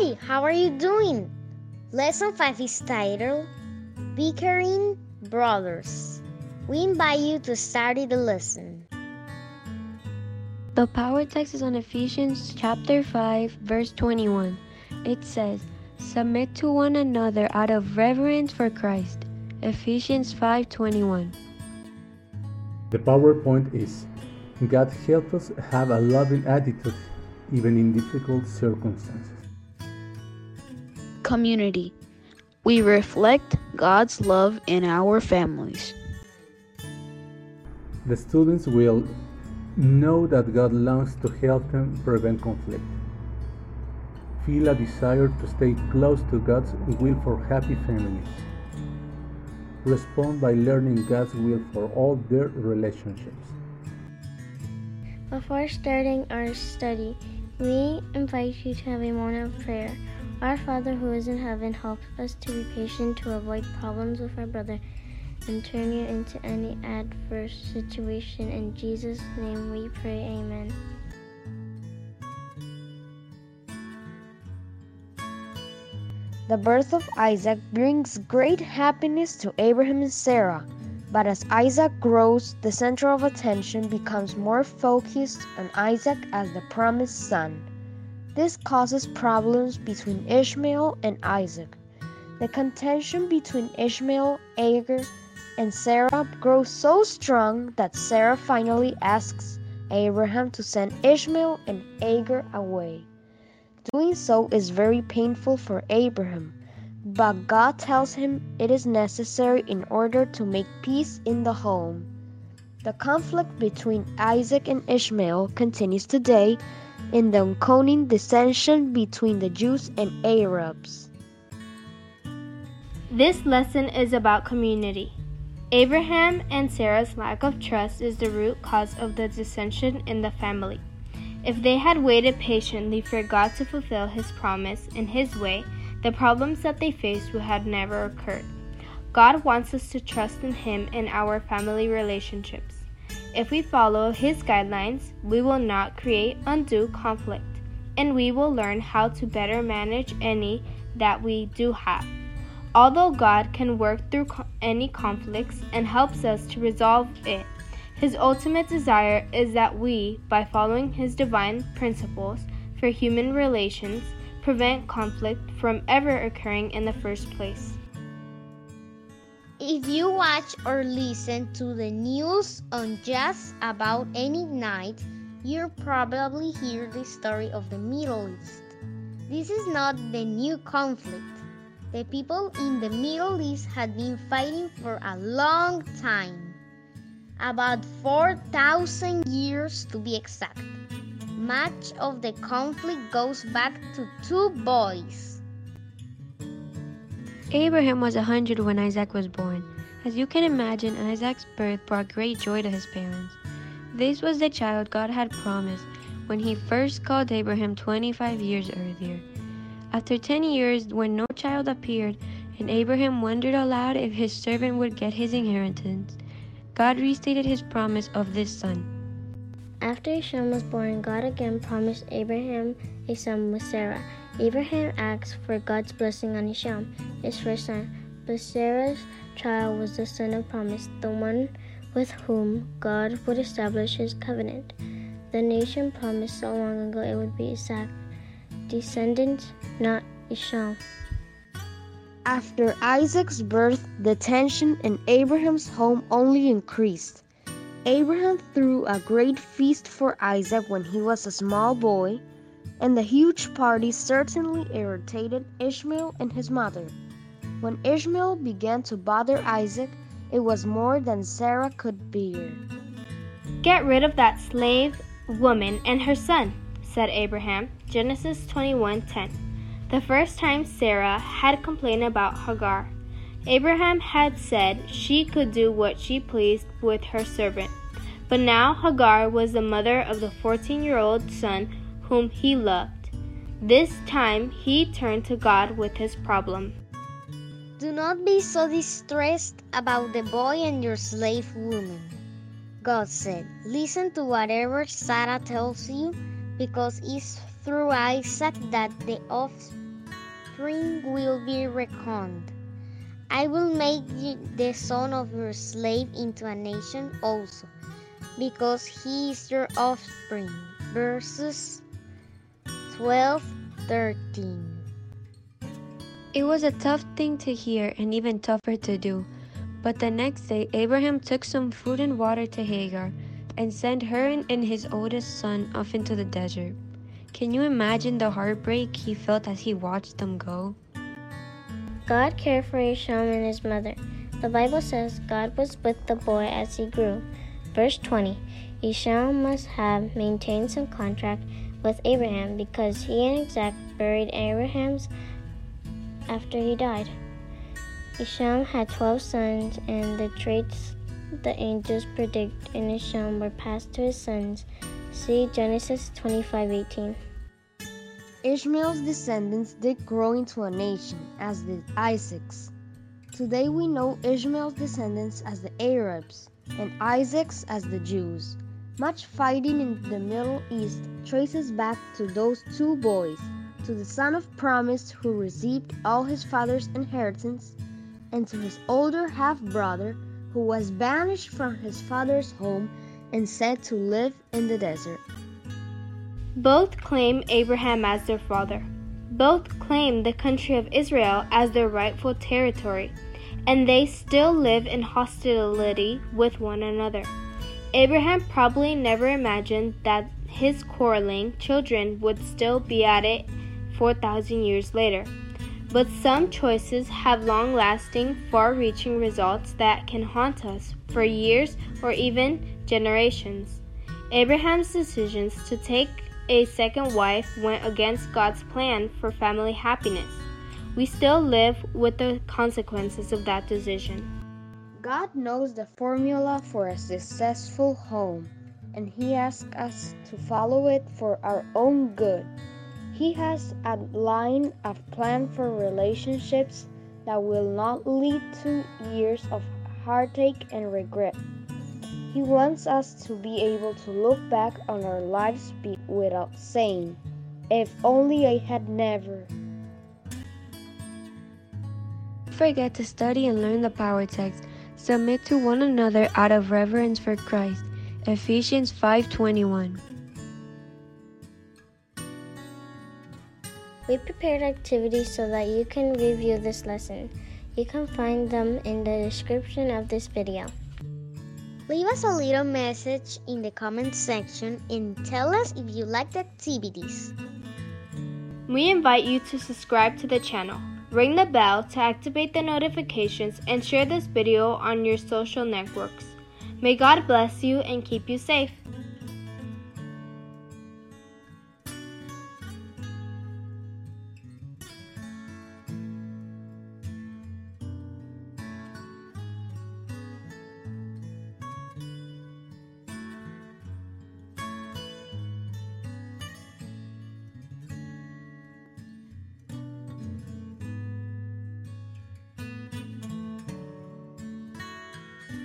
Hi, how are you doing? Lesson 5 is titled Bickering Brothers. We invite you to study the lesson. The power text is on Ephesians chapter 5, verse 21. It says, Submit to one another out of reverence for Christ. Ephesians 5:21. The PowerPoint is God help us have a loving attitude even in difficult circumstances. Community. We reflect God's love in our families. The students will know that God longs to help them prevent conflict. Feel a desire to stay close to God's will for happy families. Respond by learning God's will for all their relationships. Before starting our study, we invite you to have a moment of prayer. Our Father who is in heaven, help us to be patient to avoid problems with our brother and turn you into any adverse situation. In Jesus' name we pray, Amen. The birth of Isaac brings great happiness to Abraham and Sarah. But as Isaac grows, the center of attention becomes more focused on Isaac as the promised son. This causes problems between Ishmael and Isaac. The contention between Ishmael, Hagar, and Sarah grows so strong that Sarah finally asks Abraham to send Ishmael and Hagar away. Doing so is very painful for Abraham, but God tells him it is necessary in order to make peace in the home. The conflict between Isaac and Ishmael continues today in the ongoing dissension between the Jews and Arabs. This lesson is about community. Abraham and Sarah's lack of trust is the root cause of the dissension in the family. If they had waited patiently for God to fulfill His promise in His way, the problems that they faced would have never occurred. God wants us to trust in Him in our family relationships. If we follow His guidelines, we will not create undue conflict, and we will learn how to better manage any that we do have. Although God can work through any conflicts and helps us to resolve it, His ultimate desire is that we, by following His divine principles for human relations, prevent conflict from ever occurring in the first place. If you watch or listen to the news on just about any night, you'll probably hear the story of the Middle East. This is not the new conflict. The people in the Middle East had been fighting for a long time about 4,000 years to be exact. Much of the conflict goes back to two boys. Abraham was a hundred when Isaac was born. As you can imagine, Isaac's birth brought great joy to his parents. This was the child God had promised when he first called Abraham 25 years earlier. After 10 years, when no child appeared, and Abraham wondered aloud if his servant would get his inheritance, God restated his promise of this son. After Ishmael was born, God again promised Abraham a son with Sarah. Abraham asked for God's blessing on Ishmael, his first son, but Sarah's child was the son of promise, the one with whom God would establish his covenant. The nation promised so long ago it would be Isaac, descendant, not Ishmael. After Isaac's birth, the tension in Abraham's home only increased. Abraham threw a great feast for Isaac when he was a small boy, and the huge party certainly irritated Ishmael and his mother. When Ishmael began to bother Isaac, it was more than Sarah could bear. Get rid of that slave woman and her son, said Abraham. Genesis 21:10. The first time Sarah had complained about Hagar. Abraham had said she could do what she pleased with her servant. But now Hagar was the mother of the 14 year old son whom he loved. This time he turned to God with his problem. Do not be so distressed about the boy and your slave woman. God said, Listen to whatever Sarah tells you, because it's through Isaac that the offspring will be reckoned. I will make the son of your slave into a nation also, because he is your offspring. Verses 12 13. It was a tough thing to hear and even tougher to do. But the next day, Abraham took some food and water to Hagar and sent her and his oldest son off into the desert. Can you imagine the heartbreak he felt as he watched them go? God cared for Ishmael and his mother. The Bible says God was with the boy as he grew. Verse 20 Ishmael must have maintained some contract with Abraham because he and Isaac buried Abraham's after he died. Ishmael had 12 sons, and the traits the angels predict in Ishmael were passed to his sons. See Genesis 25:18. Ishmael's descendants did grow into a nation, as did Isaac's. Today we know Ishmael's descendants as the Arabs and Isaac's as the Jews. Much fighting in the Middle East traces back to those two boys, to the son of promise who received all his father's inheritance, and to his older half brother who was banished from his father's home and sent to live in the desert. Both claim Abraham as their father. Both claim the country of Israel as their rightful territory, and they still live in hostility with one another. Abraham probably never imagined that his quarreling children would still be at it 4,000 years later. But some choices have long lasting, far reaching results that can haunt us for years or even generations. Abraham's decisions to take a second wife went against God's plan for family happiness. We still live with the consequences of that decision. God knows the formula for a successful home, and He asks us to follow it for our own good. He has a line a plan for relationships that will not lead to years of heartache and regret. He wants us to be able to look back on our lives without saying, If only I had never. Forget to study and learn the power text. Submit to one another out of reverence for Christ. Ephesians 5:21. We prepared activities so that you can review this lesson. You can find them in the description of this video. Leave us a little message in the comment section and tell us if you liked the activities. We invite you to subscribe to the channel, ring the bell to activate the notifications, and share this video on your social networks. May God bless you and keep you safe.